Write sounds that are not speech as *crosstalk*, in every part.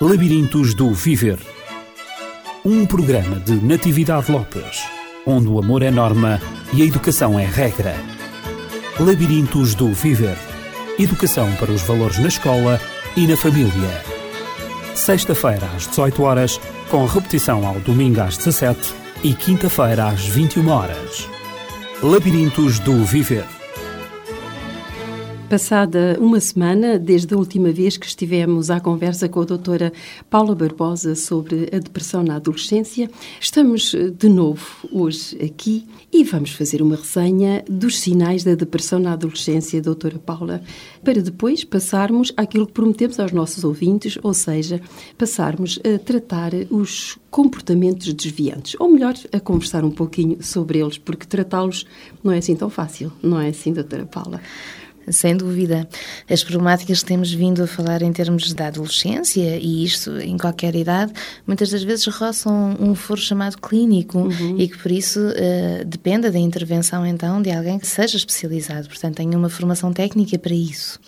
Labirintos do Viver. Um programa de Natividade Lopes, onde o amor é norma e a educação é regra. Labirintos do Viver. Educação para os valores na escola e na família. Sexta-feira às 18 horas, com repetição ao domingo às 17 e quinta-feira às 21 horas. Labirintos do Viver. Passada uma semana desde a última vez que estivemos à conversa com a doutora Paula Barbosa sobre a depressão na adolescência, estamos eh, de novo hoje aqui e vamos fazer uma resenha dos sinais da depressão na adolescência, doutora Paula, para depois passarmos àquilo que prometemos aos nossos ouvintes, ou seja, passarmos a tratar os comportamentos desviantes, ou melhor, a conversar um pouquinho sobre eles, porque tratá-los não é assim tão fácil, não é assim, doutora Paula? Sem dúvida. As problemáticas que temos vindo a falar em termos da adolescência, e isto em qualquer idade, muitas das vezes roçam um foro chamado clínico uhum. e que por isso uh, dependa da intervenção então de alguém que seja especializado, portanto tenha uma formação técnica para isso.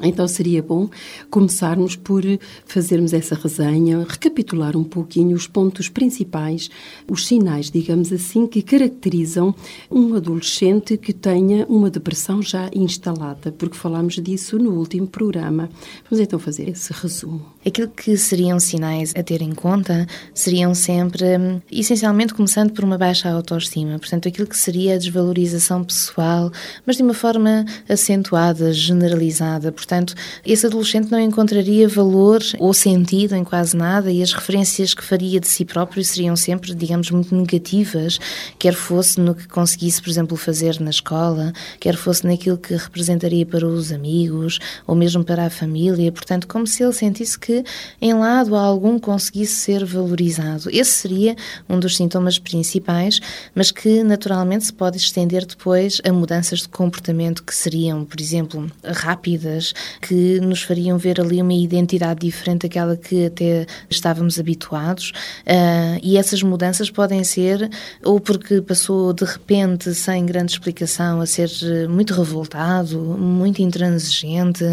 Então seria bom começarmos por fazermos essa resenha, recapitular um pouquinho os pontos principais, os sinais, digamos assim, que caracterizam um adolescente que tenha uma depressão já instalada, porque falámos disso no último programa. Vamos então fazer esse resumo. Aquilo que seriam sinais a ter em conta seriam sempre, essencialmente, começando por uma baixa autoestima, portanto, aquilo que seria a desvalorização pessoal, mas de uma forma acentuada, generalizada Portanto, esse adolescente não encontraria valor ou sentido em quase nada e as referências que faria de si próprio seriam sempre, digamos, muito negativas, quer fosse no que conseguisse, por exemplo, fazer na escola, quer fosse naquilo que representaria para os amigos ou mesmo para a família. Portanto, como se ele sentisse que em lado algum conseguisse ser valorizado. Esse seria um dos sintomas principais, mas que naturalmente se pode estender depois a mudanças de comportamento que seriam, por exemplo, rápidas, que nos fariam ver ali uma identidade diferente daquela que até estávamos habituados. Uh, e essas mudanças podem ser ou porque passou de repente, sem grande explicação, a ser muito revoltado, muito intransigente,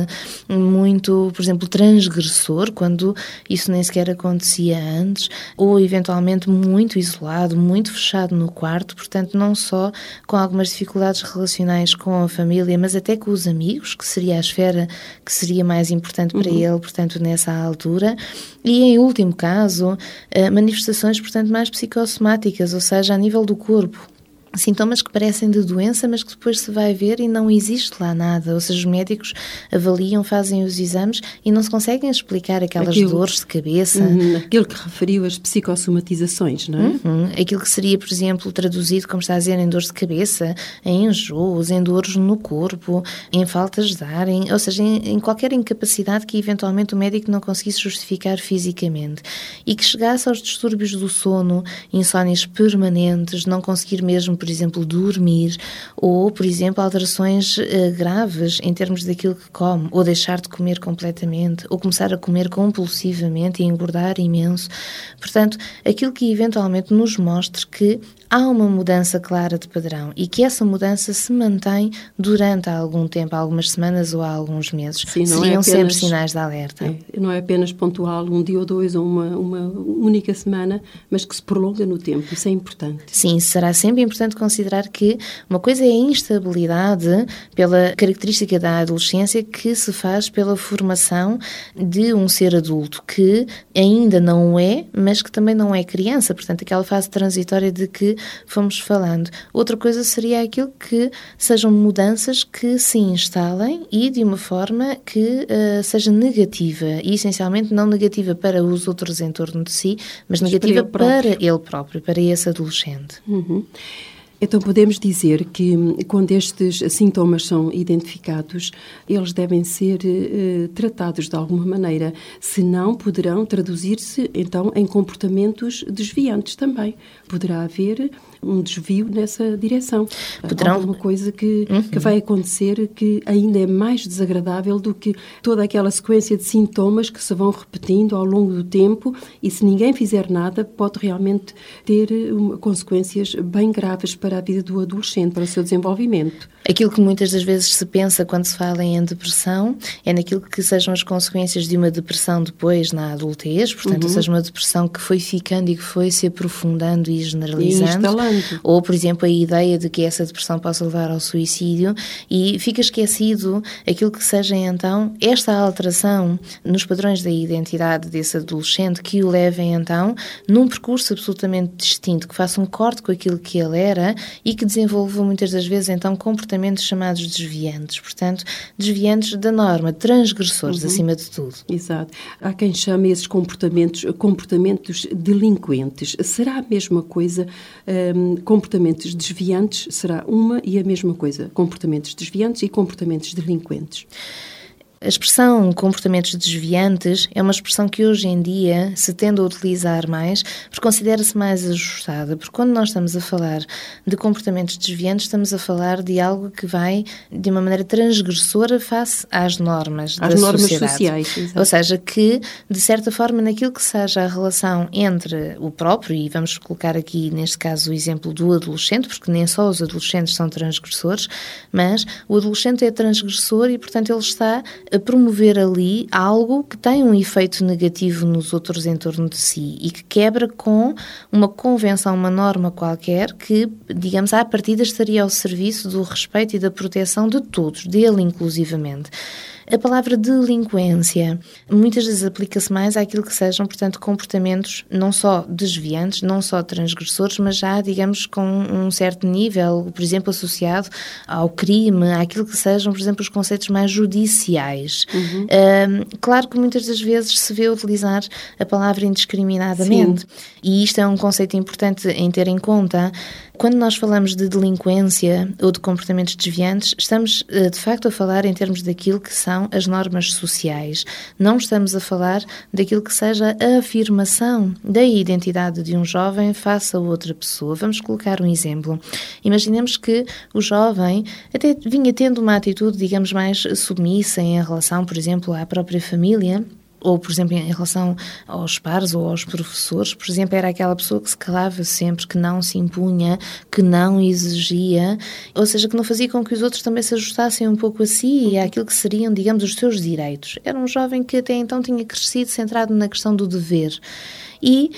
muito, por exemplo, transgressor, quando isso nem sequer acontecia antes, ou eventualmente muito isolado, muito fechado no quarto, portanto, não só com algumas dificuldades relacionais com a família, mas até com os amigos, que seria a esfera que seria mais importante para uhum. ele, portanto, nessa altura. E, em último caso, eh, manifestações, portanto, mais psicossomáticas, ou seja, a nível do corpo sintomas que parecem de doença, mas que depois se vai ver e não existe lá nada. Ou seja, os médicos avaliam, fazem os exames e não se conseguem explicar aquelas aquilo, dores de cabeça. Uhum, aquilo que referiu as psicossomatizações, não é? Uhum, aquilo que seria, por exemplo, traduzido, como está a dizer, em dores de cabeça, em enjoos, em dores no corpo, em faltas de ar, em, ou seja, em, em qualquer incapacidade que eventualmente o médico não conseguisse justificar fisicamente. E que chegasse aos distúrbios do sono, insónias permanentes, não conseguir mesmo por exemplo, dormir, ou, por exemplo, alterações uh, graves em termos daquilo que come, ou deixar de comer completamente, ou começar a comer compulsivamente e engordar imenso. Portanto, aquilo que eventualmente nos mostre que há uma mudança clara de padrão e que essa mudança se mantém durante algum tempo, algumas semanas ou alguns meses. Sim, Seriam é apenas, sempre sinais de alerta. É, não é apenas pontual, um dia ou dois ou uma, uma única semana, mas que se prolonga no tempo. Isso é importante. Sim, será sempre importante considerar que uma coisa é a instabilidade pela característica da adolescência que se faz pela formação de um ser adulto que ainda não é, mas que também não é criança. Portanto, aquela fase transitória de que fomos falando. Outra coisa seria aquilo que sejam mudanças que se instalem e de uma forma que uh, seja negativa e essencialmente não negativa para os outros em torno de si, mas, mas negativa para ele, para ele próprio, para esse adolescente. Uhum. Então, podemos dizer que quando estes sintomas são identificados, eles devem ser eh, tratados de alguma maneira, senão poderão traduzir-se então em comportamentos desviantes também. Poderá haver um desvio nessa direção. Poderão... Alguma coisa que, uhum. que vai acontecer que ainda é mais desagradável do que toda aquela sequência de sintomas que se vão repetindo ao longo do tempo e se ninguém fizer nada pode realmente ter consequências bem graves para para a vida do adolescente, para o seu desenvolvimento. Aquilo que muitas das vezes se pensa quando se fala em depressão é naquilo que sejam as consequências de uma depressão depois na adultez, portanto, uhum. seja uma depressão que foi ficando e que foi se aprofundando e generalizando. E ou, por exemplo, a ideia de que essa depressão possa levar ao suicídio e fica esquecido aquilo que seja então esta alteração nos padrões da identidade desse adolescente que o levem então num percurso absolutamente distinto, que faça um corte com aquilo que ele era e que desenvolva muitas das vezes então comportamentos chamados desviantes, portanto, desviantes da norma, transgressores uhum. acima de tudo. Exato. Há quem chame esses comportamentos comportamentos delinquentes. Será a mesma coisa? Um, comportamentos desviantes será uma e a mesma coisa? Comportamentos desviantes e comportamentos delinquentes. A expressão comportamentos desviantes é uma expressão que hoje em dia se tende a utilizar mais porque considera-se mais ajustada, porque quando nós estamos a falar de comportamentos desviantes, estamos a falar de algo que vai de uma maneira transgressora face às normas às da normas sociedade. sociais. Exatamente. Ou seja, que de certa forma naquilo que seja a relação entre o próprio, e vamos colocar aqui neste caso o exemplo do adolescente, porque nem só os adolescentes são transgressores, mas o adolescente é transgressor e portanto ele está a promover ali algo que tem um efeito negativo nos outros em torno de si e que quebra com uma convenção, uma norma qualquer que, digamos, à partida estaria ao serviço do respeito e da proteção de todos, dele inclusivamente. A palavra delinquência muitas vezes aplica-se mais àquilo que sejam, portanto, comportamentos não só desviantes, não só transgressores, mas já, digamos, com um certo nível, por exemplo, associado ao crime, àquilo que sejam, por exemplo, os conceitos mais judiciais. Uhum. claro que muitas das vezes se vê utilizar a palavra indiscriminadamente, Sim. e isto é um conceito importante em ter em conta. Quando nós falamos de delinquência ou de comportamentos desviantes, estamos eh, de facto a falar em termos daquilo que são as normas sociais. Não estamos a falar daquilo que seja a afirmação da identidade de um jovem face a outra pessoa. Vamos colocar um exemplo. Imaginemos que o jovem até vinha tendo uma atitude, digamos, mais submissa em relação, por exemplo, à própria família ou, por exemplo, em relação aos pares ou aos professores, por exemplo, era aquela pessoa que se calava sempre, que não se impunha, que não exigia, ou seja, que não fazia com que os outros também se ajustassem um pouco a si e àquilo que seriam, digamos, os seus direitos. Era um jovem que até então tinha crescido centrado na questão do dever. E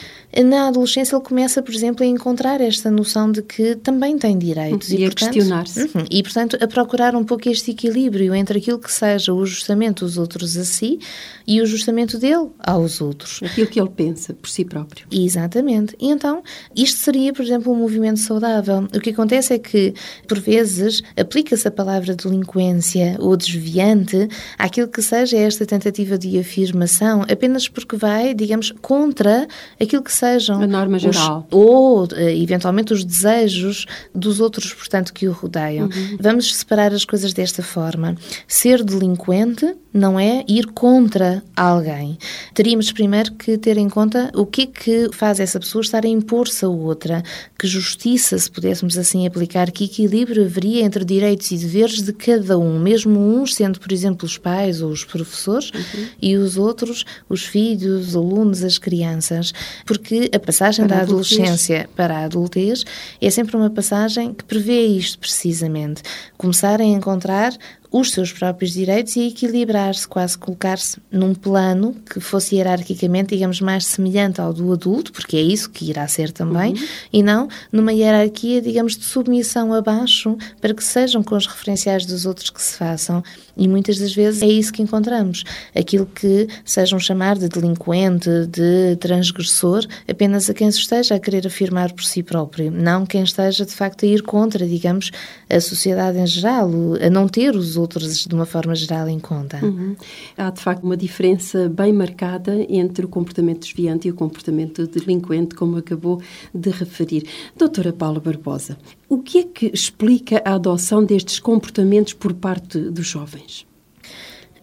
na adolescência ele começa, por exemplo, a encontrar esta noção de que também tem direitos. E, e a questionar-se. Uhum, e, portanto, a procurar um pouco este equilíbrio entre aquilo que seja o ajustamento dos outros a si e o ajustamento dele aos outros. Aquilo que ele pensa por si próprio. Exatamente. E então, isto seria, por exemplo, um movimento saudável. O que acontece é que, por vezes, aplica-se a palavra delinquência ou desviante àquilo que seja esta tentativa de afirmação, apenas porque vai, digamos, contra aquilo que sejam a norma geral os, ou eh, eventualmente os desejos dos outros, portanto, que o rodeiam. Uhum. Vamos separar as coisas desta forma. Ser delinquente não é ir contra alguém. Teríamos primeiro que ter em conta o que é que faz essa pessoa estar a impor-se a outra, que justiça, se pudéssemos assim aplicar, que equilíbrio haveria entre direitos e deveres de cada um, mesmo uns sendo, por exemplo, os pais ou os professores uhum. e os outros, os filhos, os alunos, as crianças, porque a passagem para da adolescência para a adultez é sempre uma passagem que prevê isto precisamente, começar a encontrar os seus próprios direitos e equilibrar-se, quase colocar-se num plano que fosse hierarquicamente, digamos, mais semelhante ao do adulto, porque é isso que irá ser também, uhum. e não numa hierarquia, digamos, de submissão abaixo, para que sejam com os referenciais dos outros que se façam. E muitas das vezes é isso que encontramos. Aquilo que sejam chamar de delinquente, de transgressor, apenas a quem se esteja a querer afirmar por si próprio, não quem esteja de facto a ir contra, digamos, a sociedade em geral, a não ter os outros de uma forma geral em conta. Uhum. Há de facto uma diferença bem marcada entre o comportamento desviante e o comportamento delinquente, como acabou de referir. Doutora Paula Barbosa, o que é que explica a adoção destes comportamentos por parte dos jovens?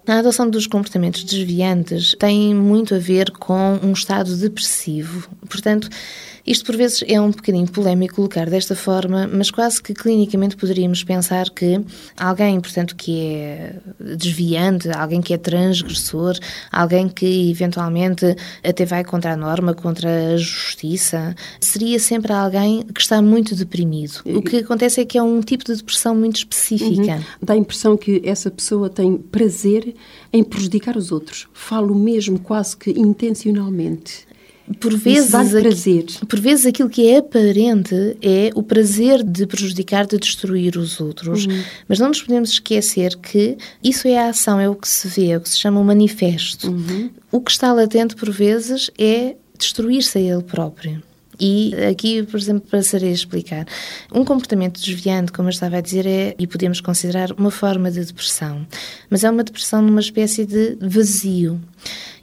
A adoção dos comportamentos desviantes tem muito a ver com um estado depressivo. Portanto, Isto por vezes é um bocadinho polémico colocar desta forma, mas quase que clinicamente poderíamos pensar que alguém, portanto, que é desviante, alguém que é transgressor, alguém que eventualmente até vai contra a norma, contra a justiça, seria sempre alguém que está muito deprimido. O que acontece é que é um tipo de depressão muito específica. Uhum. Dá a impressão que essa pessoa tem prazer em prejudicar os outros. Falo mesmo quase que intencionalmente por vezes, prazer. por vezes aquilo que é aparente é o prazer de prejudicar, de destruir os outros. Uhum. Mas não nos podemos esquecer que isso é a ação, é o que se vê, é o que se chama o manifesto. Uhum. O que está latente, por vezes, é destruir-se a ele próprio. E aqui, por exemplo, passarei a explicar. Um comportamento desviante, como eu estava a dizer, é, e podemos considerar, uma forma de depressão. Mas é uma depressão numa espécie de vazio.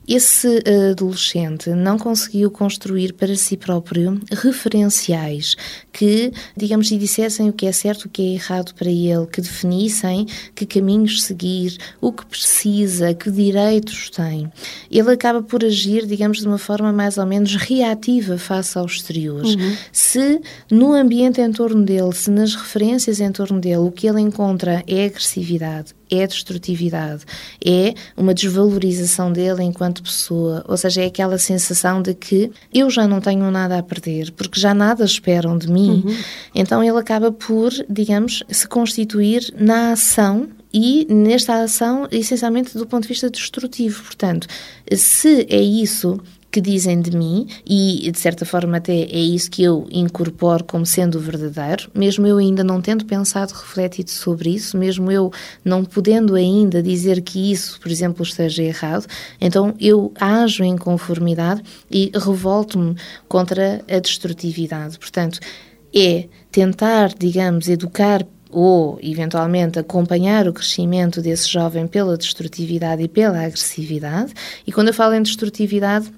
Esse adolescente não conseguiu construir para si próprio referenciais que, digamos, lhe dissessem o que é certo, o que é errado para ele, que definissem que caminhos seguir, o que precisa, que direitos tem. Ele acaba por agir, digamos, de uma forma mais ou menos reativa face ao exterior. Uhum. Se no ambiente em torno dele, se nas referências em torno dele, o que ele encontra é agressividade, é destrutividade, é uma desvalorização dele enquanto pessoa, ou seja, é aquela sensação de que eu já não tenho nada a perder, porque já nada esperam de mim. Uhum. Então ele acaba por, digamos, se constituir na ação e nesta ação, essencialmente do ponto de vista destrutivo. Portanto, se é isso que dizem de mim, e de certa forma até é isso que eu incorporo como sendo verdadeiro, mesmo eu ainda não tendo pensado, refletido sobre isso, mesmo eu não podendo ainda dizer que isso, por exemplo, esteja errado, então eu ajo em conformidade e revolto-me contra a destrutividade. Portanto, é tentar, digamos, educar ou, eventualmente, acompanhar o crescimento desse jovem pela destrutividade e pela agressividade. E quando eu falo em destrutividade,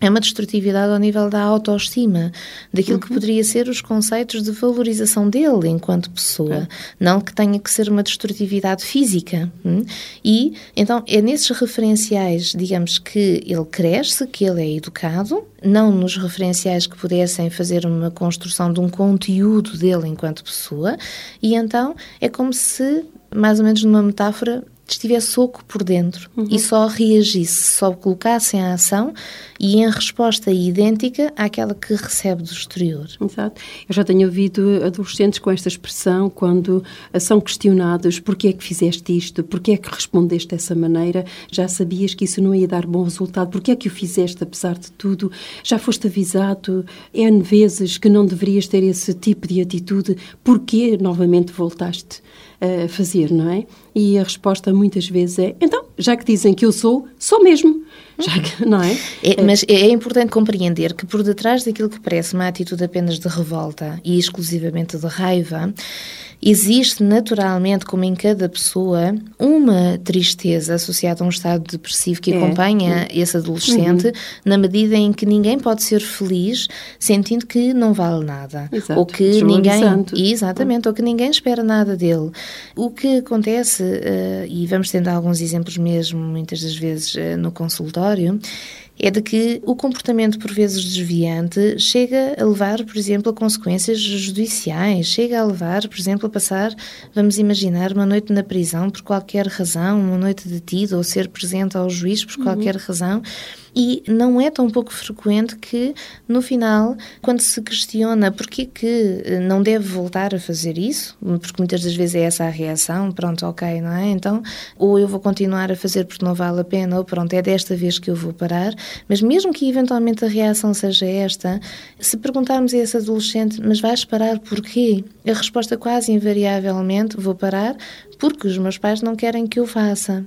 é uma destrutividade ao nível da autoestima, daquilo uhum. que poderia ser os conceitos de valorização dele enquanto pessoa, não que tenha que ser uma destrutividade física. Hum? E então é nesses referenciais, digamos que ele cresce, que ele é educado, não nos referenciais que pudessem fazer uma construção de um conteúdo dele enquanto pessoa, e então é como se mais ou menos numa metáfora, estivesse oco por dentro uhum. e só reagisse, só colocasse em ação e em resposta idêntica àquela que recebe do exterior. Exato. Eu já tenho ouvido adolescentes com esta expressão quando são questionados porquê é que fizeste isto, porquê é que respondeste dessa maneira, já sabias que isso não ia dar bom resultado, porquê é que o fizeste apesar de tudo, já foste avisado N vezes que não deverias ter esse tipo de atitude, porquê novamente voltaste? Fazer, não é? E a resposta muitas vezes é: então, já que dizem que eu sou, sou mesmo. Que, *laughs* não é? é? Mas é importante compreender que por detrás daquilo que parece uma atitude apenas de revolta e exclusivamente de raiva, existe naturalmente, como em cada pessoa, uma tristeza associada a um estado depressivo que é. acompanha esse adolescente, uhum. na medida em que ninguém pode ser feliz sentindo que não vale nada. Exato. Ou que ninguém. Exatamente, ou que ninguém espera nada dele. O que acontece, uh, e vamos tendo alguns exemplos mesmo, muitas das vezes, uh, no consultório, é de que o comportamento, por vezes desviante, chega a levar, por exemplo, a consequências judiciais, chega a levar, por exemplo, a passar, vamos imaginar, uma noite na prisão por qualquer razão, uma noite detido ou ser presente ao juiz por qualquer uhum. razão. E não é tão pouco frequente que, no final, quando se questiona porquê que eh, não deve voltar a fazer isso, porque muitas das vezes é essa a reação, pronto, ok, não é? Então, ou eu vou continuar a fazer porque não vale a pena, ou pronto, é desta vez que eu vou parar. Mas mesmo que eventualmente a reação seja esta, se perguntarmos a esse adolescente, mas vais parar porquê? A resposta quase invariavelmente, vou parar porque os meus pais não querem que eu faça.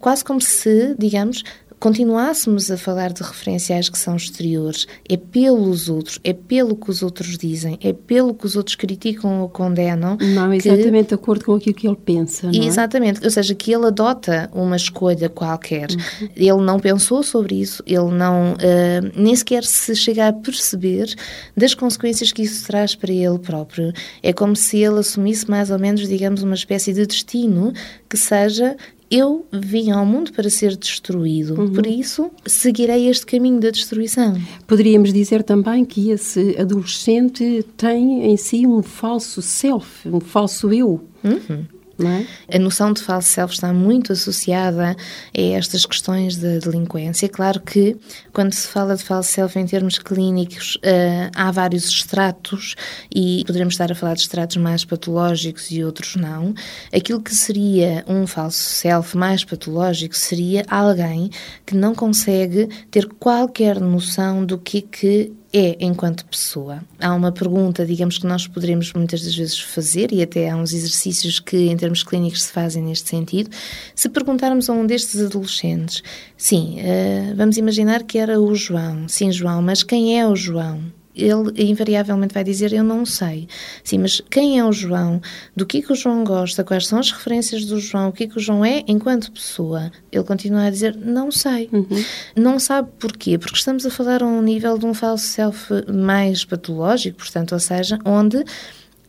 Quase como se, digamos, continuássemos a falar de referenciais que são exteriores, é pelos outros, é pelo que os outros dizem, é pelo que os outros criticam ou condenam. Não, exatamente de acordo com aquilo que ele pensa. Não é? Exatamente, ou seja, que ele adota uma escolha qualquer. Uhum. Ele não pensou sobre isso, ele não uh, nem sequer se chega a perceber das consequências que isso traz para ele próprio. É como se ele assumisse mais ou menos, digamos, uma espécie de destino que seja eu vim ao mundo para ser destruído, uhum. por isso seguirei este caminho da destruição. Poderíamos dizer também que esse adolescente tem em si um falso self, um falso eu. Uhum. É? A noção de falso self está muito associada a estas questões de delinquência. Claro que, quando se fala de falso self em termos clínicos, uh, há vários estratos e poderemos estar a falar de estratos mais patológicos e outros não. Aquilo que seria um falso self mais patológico seria alguém que não consegue ter qualquer noção do que, que é enquanto pessoa. Há uma pergunta, digamos, que nós poderemos muitas das vezes fazer, e até há uns exercícios que, em termos clínicos, se fazem neste sentido. Se perguntarmos a um destes adolescentes, sim, uh, vamos imaginar que era o João. Sim, João, mas quem é o João? Ele invariavelmente vai dizer eu não sei. Sim, mas quem é o João? Do que, que o João gosta? Quais são as referências do João? O que, que o João é enquanto pessoa? Ele continua a dizer não sei. Uhum. Não sabe porquê? Porque estamos a falar a um nível de um falso self mais patológico, portanto, ou seja, onde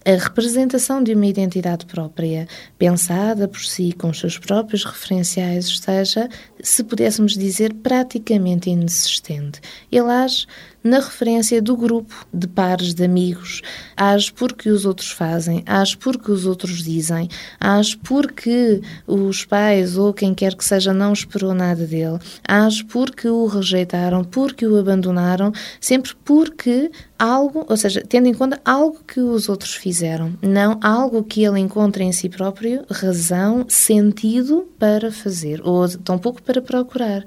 a representação de uma identidade própria, pensada por si, com os seus próprios referenciais, esteja, se pudéssemos dizer, praticamente inexistente. Ele age na referência do grupo de pares de amigos. Age porque os outros fazem, age porque os outros dizem, age porque os pais ou quem quer que seja não esperou nada dele, age porque o rejeitaram, porque o abandonaram, sempre porque algo, ou seja, tendo em conta algo que os outros fizeram, não algo que ele encontra em si próprio razão, sentido para fazer, ou tampouco para procurar.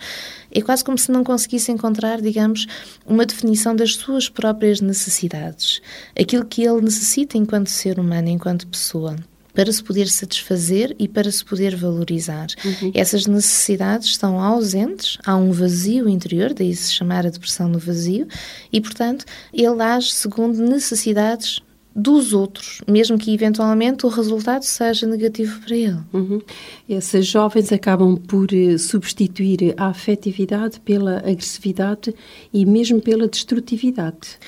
É quase como se não conseguisse encontrar, digamos, uma definição das suas próprias necessidades, aquilo que ele necessita enquanto ser humano, enquanto pessoa para se poder satisfazer e para se poder valorizar. Uhum. Essas necessidades estão ausentes, há um vazio interior, daí se chamar a depressão no vazio, e, portanto, ele age segundo necessidades dos outros, mesmo que eventualmente o resultado seja negativo para ele. Uhum. Esses jovens acabam por eh, substituir a afetividade pela agressividade e mesmo pela destrutividade.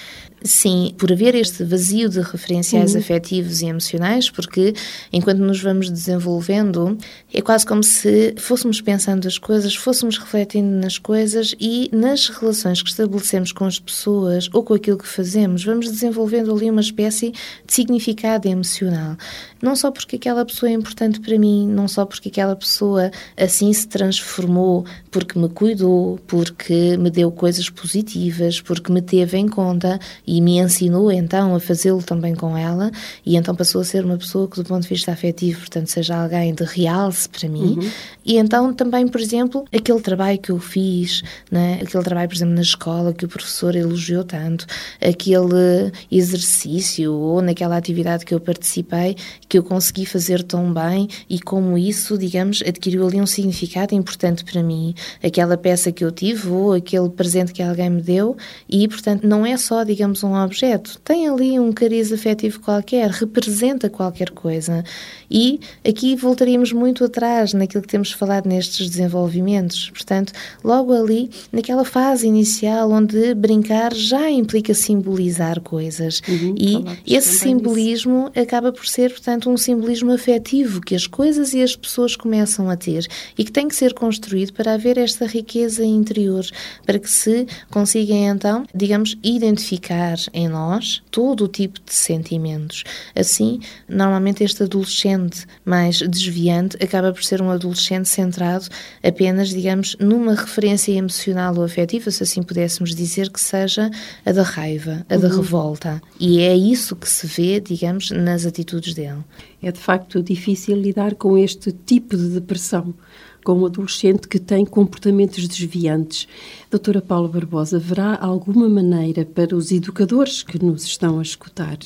Sim, por haver este vazio de referenciais uhum. afetivos e emocionais, porque enquanto nos vamos desenvolvendo, é quase como se fôssemos pensando as coisas, fôssemos refletindo nas coisas e nas relações que estabelecemos com as pessoas ou com aquilo que fazemos, vamos desenvolvendo ali uma espécie de significado emocional. Não só porque aquela pessoa é importante para mim, não só porque aquela pessoa assim se transformou, porque me cuidou, porque me deu coisas positivas, porque me teve em conta e me ensinou então a fazê-lo também com ela e então passou a ser uma pessoa que do ponto de vista afetivo, portanto, seja alguém de realce para mim. Uhum. E então também, por exemplo, aquele trabalho que eu fiz, né? aquele trabalho, por exemplo, na escola que o professor elogiou tanto, aquele exercício ou naquela atividade que eu participei, que eu consegui fazer tão bem e como isso, digamos, adquiriu ali um significado importante para mim. Aquela peça que eu tive ou aquele presente que alguém me deu e, portanto, não é só, digamos, um objeto, tem ali um cariz afetivo qualquer, representa qualquer coisa. E aqui voltaríamos muito atrás naquilo que temos falado nestes desenvolvimentos. Portanto, logo ali, naquela fase inicial onde brincar já implica simbolizar coisas. Uhum, e esse simbolismo acaba por ser, portanto, um simbolismo afetivo que as coisas e as pessoas começam a ter e que tem que ser construído para haver esta riqueza interior, para que se consiga então, digamos, identificar em nós todo o tipo de sentimentos. Assim, normalmente este adolescente mais desviante acaba por ser um adolescente centrado apenas, digamos, numa referência emocional ou afetiva, se assim pudéssemos dizer, que seja a da raiva, a uhum. da revolta. E é isso que se vê, digamos, nas atitudes dele. É de facto difícil lidar com este tipo de depressão com um adolescente que tem comportamentos desviantes. Doutora Paula Barbosa, haverá alguma maneira para os educadores que nos estão a escutar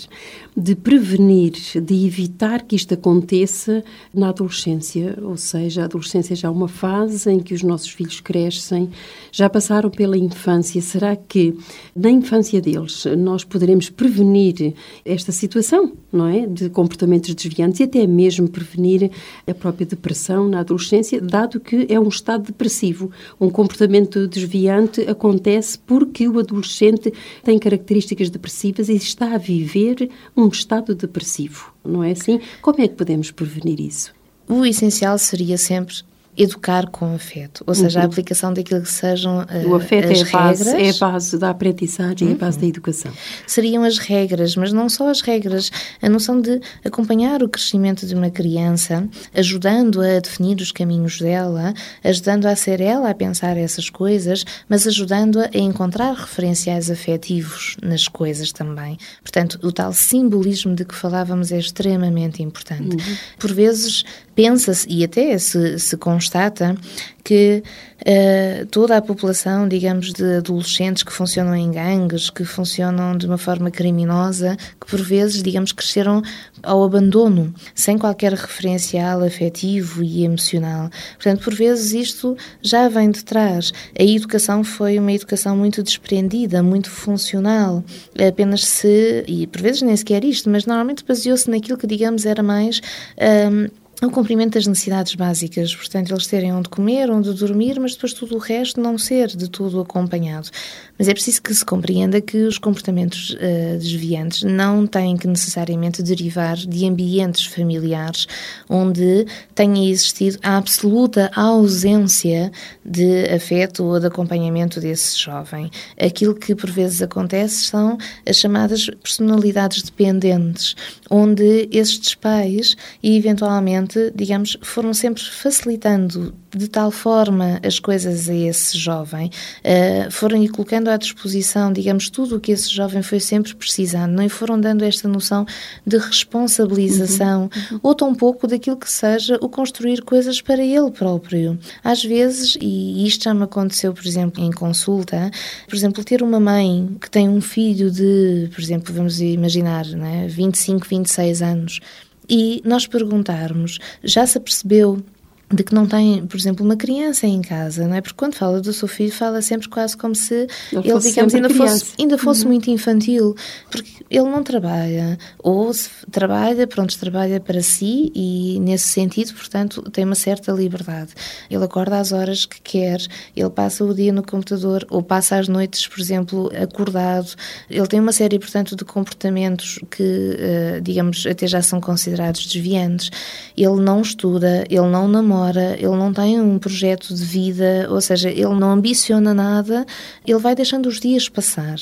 de prevenir, de evitar que isto aconteça na adolescência? Ou seja, a adolescência já é uma fase em que os nossos filhos crescem, já passaram pela infância. Será que na infância deles nós poderemos prevenir esta situação, não é? De comportamentos desviantes e até mesmo prevenir a própria depressão na adolescência, dado que é um estado depressivo, um comportamento desviante acontece porque o adolescente tem características depressivas e está a viver um estado depressivo, não é assim? Como é que podemos prevenir isso? O essencial seria sempre educar com afeto, ou seja, uhum. a aplicação daquilo que sejam uh, o afeto as é a base, regras. É a base da aprendizagem, uhum. é a base da educação. Seriam as regras, mas não só as regras, a noção de acompanhar o crescimento de uma criança, ajudando a definir os caminhos dela, ajudando a ser ela a pensar essas coisas, mas ajudando-a a encontrar referenciais afetivos nas coisas também. Portanto, o tal simbolismo de que falávamos é extremamente importante. Uhum. Por vezes pensa-se, e até se, se constata, que uh, toda a população, digamos, de adolescentes que funcionam em gangues, que funcionam de uma forma criminosa, que por vezes, digamos, cresceram ao abandono, sem qualquer referencial afetivo e emocional. Portanto, por vezes isto já vem de trás. A educação foi uma educação muito desprendida, muito funcional, apenas se, e por vezes nem sequer isto, mas normalmente baseou-se naquilo que, digamos, era mais. Um, o cumprimento das necessidades básicas, portanto, eles terem onde comer, onde dormir, mas depois tudo o resto não ser de tudo acompanhado. Mas é preciso que se compreenda que os comportamentos uh, desviantes não têm que necessariamente derivar de ambientes familiares onde tenha existido a absoluta ausência de afeto ou de acompanhamento desse jovem. Aquilo que por vezes acontece são as chamadas personalidades dependentes, onde estes pais e digamos, foram sempre facilitando de tal forma as coisas a esse jovem, uh, foram lhe colocando à disposição, digamos, tudo o que esse jovem foi sempre precisando, não lhe foram dando esta noção de responsabilização uhum, uhum. ou tão pouco daquilo que seja o construir coisas para ele próprio. Às vezes, e isto já me aconteceu, por exemplo, em consulta, por exemplo, ter uma mãe que tem um filho de, por exemplo, vamos imaginar, né, 25, 26 anos, e nós perguntarmos, já se apercebeu de que não tem, por exemplo, uma criança em casa, não é? Porque quando fala do seu filho, fala sempre quase como se ele, ele digamos, ainda fosse, ainda fosse uhum. muito infantil, porque ele não trabalha, ou se trabalha, pronto, trabalha para si e, nesse sentido, portanto, tem uma certa liberdade. Ele acorda às horas que quer, ele passa o dia no computador, ou passa as noites, por exemplo, acordado. Ele tem uma série, portanto, de comportamentos que, eh, digamos, até já são considerados desviantes. Ele não estuda, ele não namora ele não tem um projeto de vida, ou seja, ele não ambiciona nada, ele vai deixando os dias passar.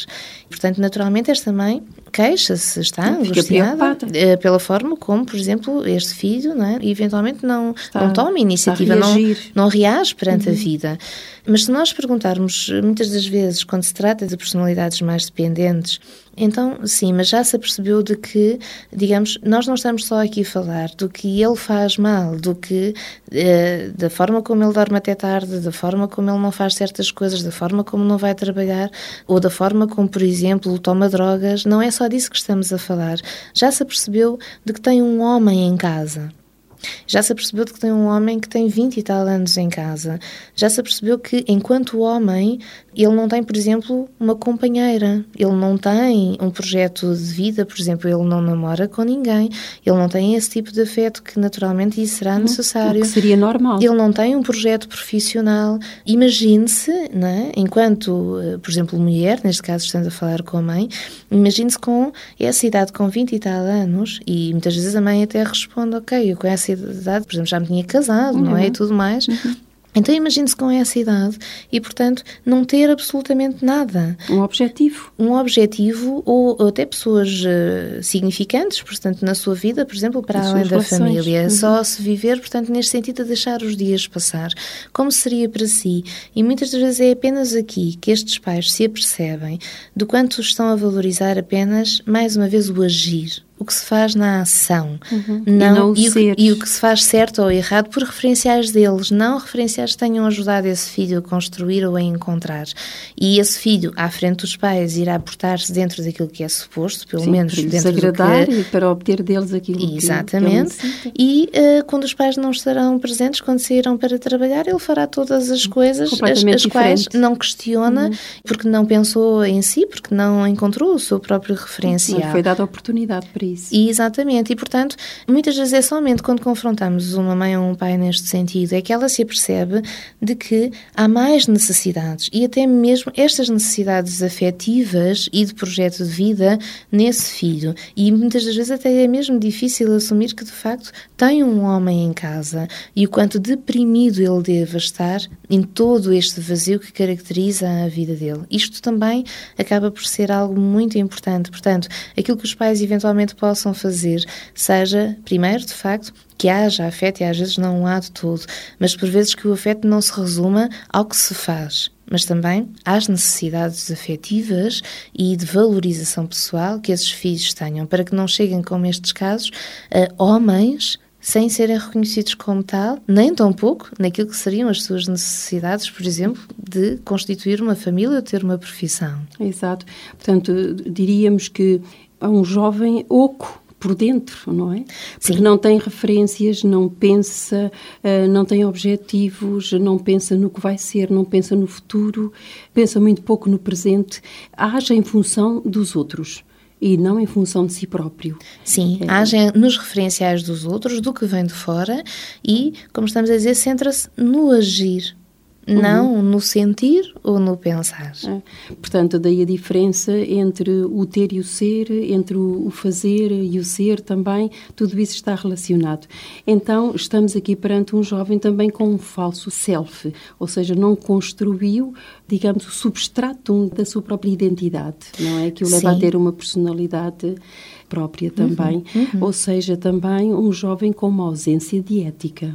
Portanto, naturalmente, esta mãe queixa-se, está angustiada eh, pela forma como, por exemplo, este filho, não é? eventualmente não, está, não toma iniciativa, não, não reage perante uhum. a vida. Mas se nós perguntarmos, muitas das vezes, quando se trata de personalidades mais dependentes, então, sim, mas já se apercebeu de que, digamos, nós não estamos só aqui a falar do que ele faz mal, do que, eh, da forma como ele dorme até tarde, da forma como ele não faz certas coisas, da forma como não vai trabalhar, ou da forma como, por exemplo, toma drogas, não é só disso que estamos a falar. Já se apercebeu de que tem um homem em casa já se apercebeu de que tem um homem que tem 20 e tal anos em casa. Já se apercebeu que, enquanto homem, ele não tem, por exemplo, uma companheira. Ele não tem um projeto de vida, por exemplo, ele não namora com ninguém. Ele não tem esse tipo de afeto que, naturalmente, isso será necessário. O que seria normal. Ele não tem um projeto profissional. Imagine-se, é? enquanto, eh, por exemplo, mulher, neste caso estamos a falar com a mãe, imagine-se com essa idade, com 20 e tal anos, e muitas vezes a mãe até responde, ok, eu com essa idade, por exemplo, já me tinha casado, uhum. não é? E tudo mais. Uhum. Então imagine-se com essa idade e, portanto, não ter absolutamente nada. Um objetivo. Um objetivo ou, ou até pessoas uh, significantes, portanto, na sua vida, por exemplo, para As além da relações. família. Uhum. Só se viver, portanto, neste sentido, de deixar os dias passar. Como seria para si? E muitas das vezes é apenas aqui que estes pais se apercebem do quanto estão a valorizar apenas, mais uma vez, o agir o que se faz na ação, uhum. não, e, não e, o, e, o, que se faz certo ou errado por referenciais deles, não referenciais que tenham ajudado esse filho a construir ou a encontrar. E esse filho, à frente dos pais, irá portar-se dentro daquilo que é suposto, pelo Sim, menos para dentro agradar do que... e para obter deles aquilo Exatamente. que E uh, quando os pais não estarão presentes, quando sairão para trabalhar, ele fará todas as coisas as, as quais não questiona, uhum. porque não pensou em si, porque não encontrou o seu próprio referencial. Não foi dada oportunidade para isso. Isso. E, exatamente, e portanto, muitas vezes é somente quando confrontamos uma mãe ou um pai neste sentido, é que ela se apercebe de que há mais necessidades e até mesmo estas necessidades afetivas e de projeto de vida nesse filho. E muitas das vezes até é mesmo difícil assumir que de facto tem um homem em casa e o quanto deprimido ele deva estar em todo este vazio que caracteriza a vida dele. Isto também acaba por ser algo muito importante. Portanto, aquilo que os pais eventualmente possam fazer, seja, primeiro, de facto, que haja afeto e às vezes não há de todo, mas por vezes que o afeto não se resuma ao que se faz, mas também às necessidades afetivas e de valorização pessoal que esses filhos tenham, para que não cheguem, como estes casos, a homens sem serem reconhecidos como tal, nem tão pouco naquilo que seriam as suas necessidades, por exemplo, de constituir uma família ou ter uma profissão. Exato. Portanto, diríamos que é um jovem oco por dentro, não é? Porque Sim. não tem referências, não pensa, eh, não tem objetivos, não pensa no que vai ser, não pensa no futuro, pensa muito pouco no presente, age em função dos outros e não em função de si próprio. Sim, é. age nos referenciais dos outros, do que vem de fora e, como estamos a dizer, centra-se no agir, Uhum. não no sentir ou no pensar. É. Portanto, daí a diferença entre o ter e o ser, entre o fazer e o ser também, tudo isso está relacionado. Então, estamos aqui perante um jovem também com um falso self, ou seja, não construiu, digamos, o substrato da sua própria identidade, não é? Que o leva Sim. a ter uma personalidade própria também, uhum, uhum. ou seja, também um jovem com uma ausência de ética.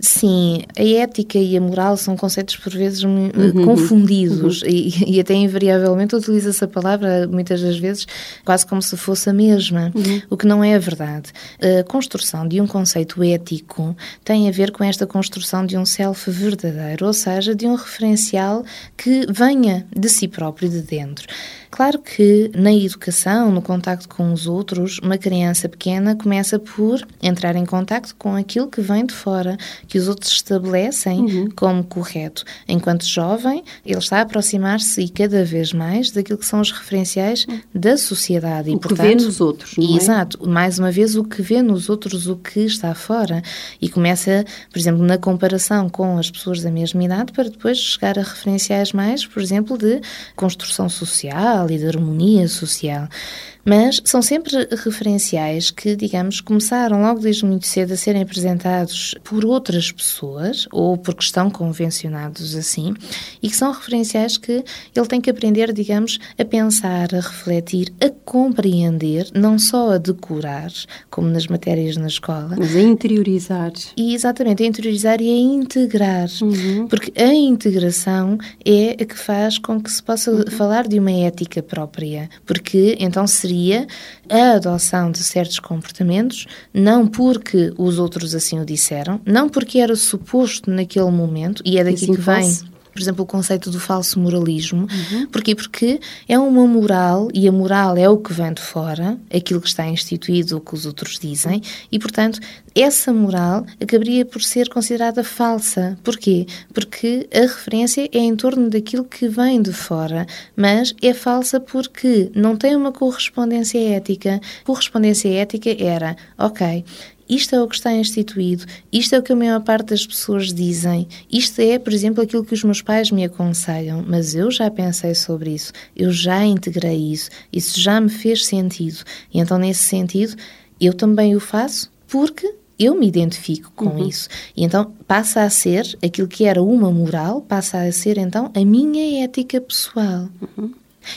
Sim, a ética e a moral são conceitos por vezes uhum. confundidos uhum. E, e, até invariavelmente utiliza-se a palavra muitas das vezes quase como se fosse a mesma, uhum. o que não é a verdade. A construção de um conceito ético tem a ver com esta construção de um self verdadeiro, ou seja, de um referencial que venha de si próprio, de dentro. Claro que na educação, no contacto com os outros, uma criança pequena começa por entrar em contacto com aquilo que vem de fora, que os outros estabelecem uhum. como correto. Enquanto jovem, ele está a aproximar-se e cada vez mais daquilo que são os referenciais da sociedade. O e, portanto, que vê nos outros, não é? Exato. Mais uma vez, o que vê nos outros, o que está fora. E começa, por exemplo, na comparação com as pessoas da mesma idade, para depois chegar a referenciais mais, por exemplo, de construção social e de harmonia social mas são sempre referenciais que, digamos, começaram logo desde muito cedo a serem apresentados por outras pessoas ou porque estão convencionados assim e que são referenciais que ele tem que aprender, digamos, a pensar, a refletir, a compreender, não só a decorar, como nas matérias na escola, mas a interiorizar. E exatamente, a interiorizar e a integrar, uhum. porque a integração é a que faz com que se possa uhum. falar de uma ética própria, porque então seria seria a adoção de certos comportamentos, não porque os outros assim o disseram, não porque era suposto naquele momento, e é daqui que vem por exemplo, o conceito do falso moralismo. Uhum. Porquê? Porque é uma moral, e a moral é o que vem de fora, aquilo que está instituído, o que os outros dizem, e, portanto, essa moral acabaria por ser considerada falsa. Porquê? Porque a referência é em torno daquilo que vem de fora, mas é falsa porque não tem uma correspondência ética. Correspondência ética era, ok, isto é o que está instituído, isto é o que a maior parte das pessoas dizem, isto é, por exemplo, aquilo que os meus pais me aconselham, mas eu já pensei sobre isso, eu já integrei isso, isso já me fez sentido. E então, nesse sentido, eu também o faço porque eu me identifico com uhum. isso. E então passa a ser aquilo que era uma moral, passa a ser então a minha ética pessoal. Uhum.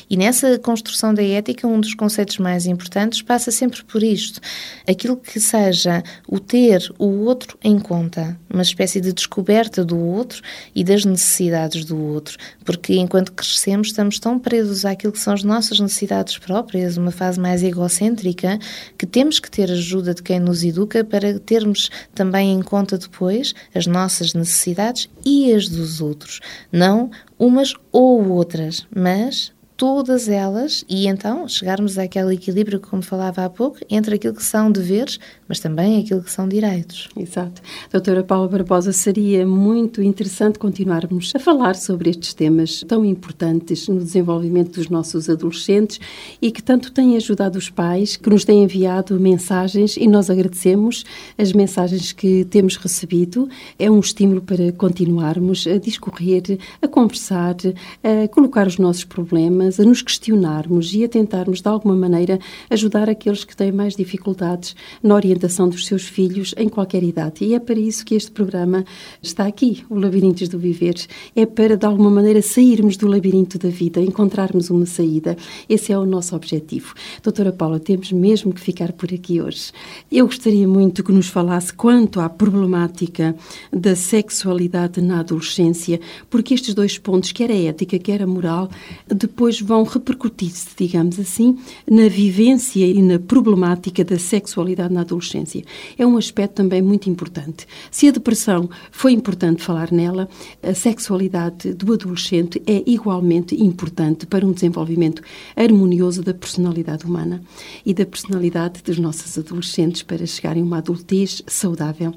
E nessa construção da ética, um dos conceitos mais importantes passa sempre por isto: aquilo que seja o ter o outro em conta, uma espécie de descoberta do outro e das necessidades do outro, porque enquanto crescemos estamos tão presos àquilo que são as nossas necessidades próprias, uma fase mais egocêntrica, que temos que ter ajuda de quem nos educa para termos também em conta depois as nossas necessidades e as dos outros, não umas ou outras, mas todas elas e então chegarmos àquele equilíbrio, como falava há pouco, entre aquilo que são deveres, mas também aquilo que são direitos. Exato. Doutora Paula Barbosa, seria muito interessante continuarmos a falar sobre estes temas tão importantes no desenvolvimento dos nossos adolescentes e que tanto têm ajudado os pais, que nos têm enviado mensagens e nós agradecemos as mensagens que temos recebido. É um estímulo para continuarmos a discorrer, a conversar, a colocar os nossos problemas, a nos questionarmos e a tentarmos, de alguma maneira, ajudar aqueles que têm mais dificuldades na orientação dos seus filhos em qualquer idade. E é para isso que este programa está aqui, o Labirintos do Viver. É para, de alguma maneira, sairmos do labirinto da vida, encontrarmos uma saída. Esse é o nosso objetivo. Doutora Paula, temos mesmo que ficar por aqui hoje. Eu gostaria muito que nos falasse quanto à problemática da sexualidade na adolescência, porque estes dois pontos, quer a ética, quer a moral, depois vão repercutir-se, digamos assim, na vivência e na problemática da sexualidade na adolescência. É um aspecto também muito importante. Se a depressão foi importante falar nela, a sexualidade do adolescente é igualmente importante para um desenvolvimento harmonioso da personalidade humana e da personalidade dos nossos adolescentes para chegarem a uma adultez saudável.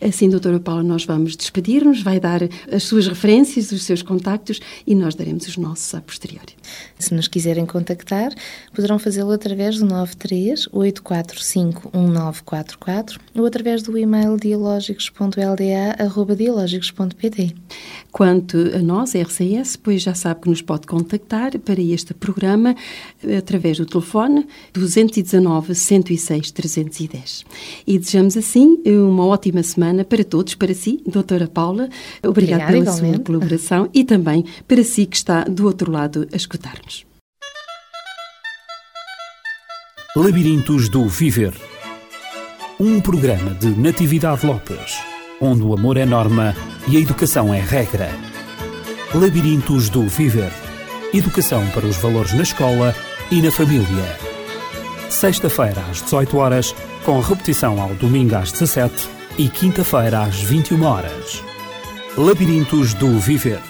Assim, doutora Paula, nós vamos despedir-nos, vai dar as suas referências, os seus contactos e nós daremos os nossos a posteriori. Se nos quiserem contactar, poderão fazê-lo através do 93 845 1944 ou através do e-mail dialógicos.lda.dialógicos.pt. Quanto a nós, RCS, pois já sabe que nos pode contactar para este programa através do telefone 219 106 310. E desejamos assim uma ótima semana para todos, para si, doutora Paula. Obrigada pela igualmente. sua colaboração e também para si que está do outro lado a escutar-nos. Labirintos do Viver. Um programa de Natividade Lopes, onde o amor é norma e a educação é regra. Labirintos do Viver. Educação para os valores na escola e na família. Sexta-feira às 18 horas, com repetição ao domingo às 17 e quinta-feira às 21 horas. Labirintos do Viver